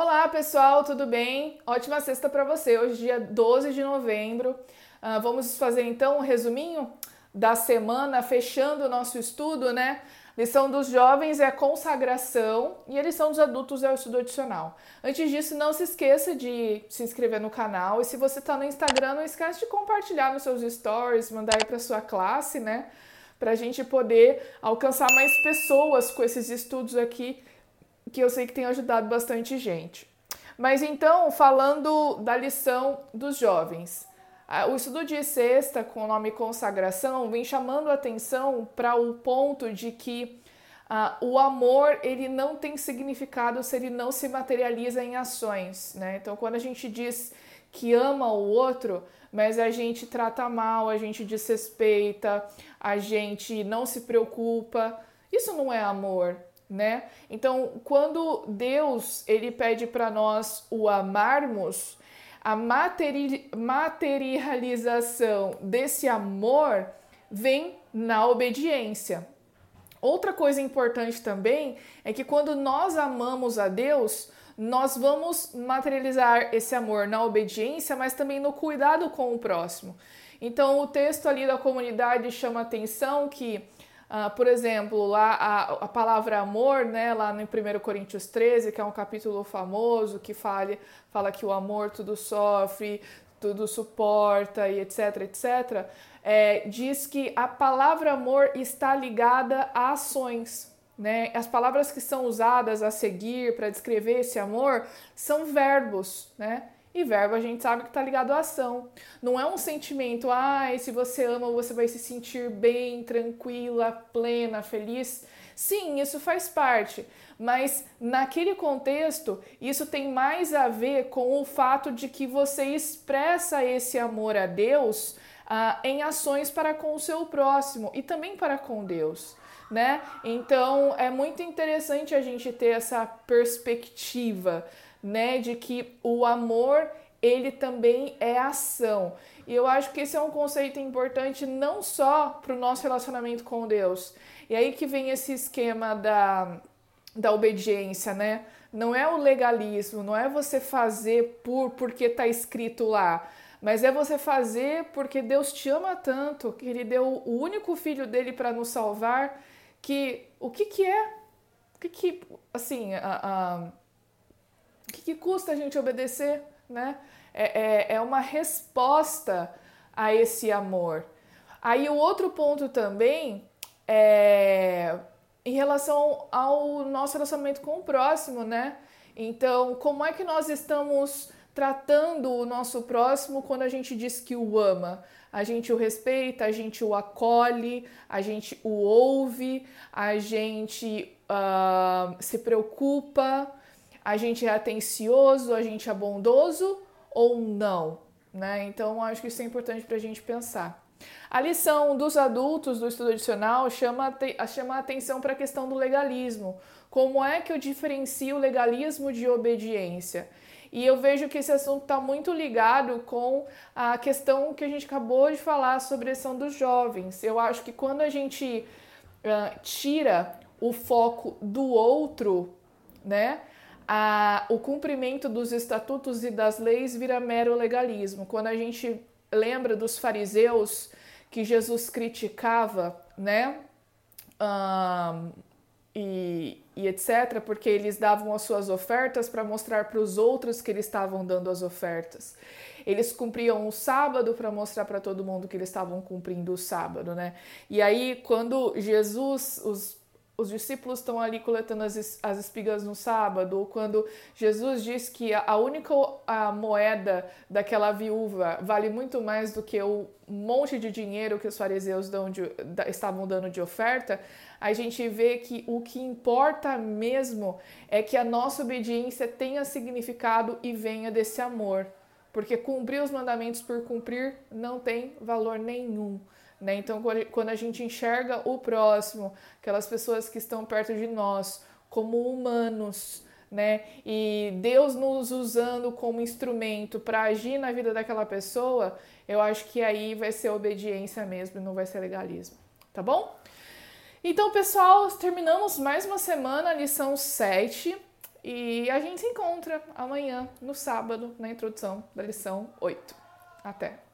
Olá pessoal, tudo bem? Ótima sexta para você. Hoje, dia 12 de novembro. Uh, vamos fazer então um resuminho da semana, fechando o nosso estudo, né? Lição dos jovens é a consagração e a lição dos adultos é o estudo adicional. Antes disso, não se esqueça de se inscrever no canal e se você está no Instagram, não esqueça de compartilhar nos seus stories, mandar aí para sua classe, né? Para a gente poder alcançar mais pessoas com esses estudos aqui que eu sei que tem ajudado bastante gente. Mas então, falando da lição dos jovens, o estudo de sexta, com o nome consagração, vem chamando a atenção para o ponto de que uh, o amor ele não tem significado se ele não se materializa em ações. Né? Então, quando a gente diz que ama o outro, mas a gente trata mal, a gente desrespeita, a gente não se preocupa, isso não é amor, né? Então, quando Deus ele pede para nós o amarmos, a materi materialização desse amor vem na obediência. Outra coisa importante também é que quando nós amamos a Deus, nós vamos materializar esse amor na obediência, mas também no cuidado com o próximo. Então, o texto ali da comunidade chama atenção que Uh, por exemplo, lá a, a, palavra amor, né, lá no 1 Coríntios 13, que é um capítulo famoso que fala, fala que o amor tudo sofre, tudo suporta e etc, etc, é, diz que a palavra amor está ligada a ações. Né? As palavras que são usadas a seguir para descrever esse amor são verbos, né? E verbo a gente sabe que está ligado à ação. Não é um sentimento, ah, se você ama, você vai se sentir bem, tranquila, plena, feliz. Sim, isso faz parte, mas naquele contexto, isso tem mais a ver com o fato de que você expressa esse amor a Deus ah, em ações para com o seu próximo e também para com Deus. Né? Então é muito interessante a gente ter essa perspectiva né, de que o amor ele também é ação. E eu acho que esse é um conceito importante não só para o nosso relacionamento com Deus. E aí que vem esse esquema da, da obediência, né? Não é o legalismo, não é você fazer por porque está escrito lá, mas é você fazer porque Deus te ama tanto, que Ele deu o único filho dele para nos salvar, que o que que é? O que que, assim, a, a que, que custa a gente obedecer, né? É, é, é uma resposta a esse amor. Aí o outro ponto também é em relação ao nosso relacionamento com o próximo, né? Então, como é que nós estamos tratando o nosso próximo quando a gente diz que o ama? A gente o respeita, a gente o acolhe, a gente o ouve, a gente uh, se preocupa, a gente é atencioso, a gente é bondoso ou não, né? Então acho que isso é importante para a gente pensar. A lição dos adultos do estudo adicional chama, chama a atenção para a questão do legalismo. Como é que eu diferencio legalismo de obediência? E eu vejo que esse assunto está muito ligado com a questão que a gente acabou de falar sobre a lição dos jovens. Eu acho que quando a gente uh, tira o foco do outro, né? A, o cumprimento dos estatutos e das leis vira mero legalismo. Quando a gente lembra dos fariseus que Jesus criticava, né? Um, e, e, etc., porque eles davam as suas ofertas para mostrar para os outros que eles estavam dando as ofertas. Eles cumpriam o sábado para mostrar para todo mundo que eles estavam cumprindo o sábado, né? E aí, quando Jesus, os os discípulos estão ali coletando as, as espigas no sábado, ou quando Jesus diz que a única a moeda daquela viúva vale muito mais do que o monte de dinheiro que os fariseus dão de, da, estavam dando de oferta, a gente vê que o que importa mesmo é que a nossa obediência tenha significado e venha desse amor. Porque cumprir os mandamentos por cumprir não tem valor nenhum. Né? Então, quando a gente enxerga o próximo, aquelas pessoas que estão perto de nós, como humanos, né? E Deus nos usando como instrumento para agir na vida daquela pessoa, eu acho que aí vai ser obediência mesmo, não vai ser legalismo, tá bom? Então, pessoal, terminamos mais uma semana, lição 7. E a gente se encontra amanhã, no sábado, na introdução da lição 8. Até!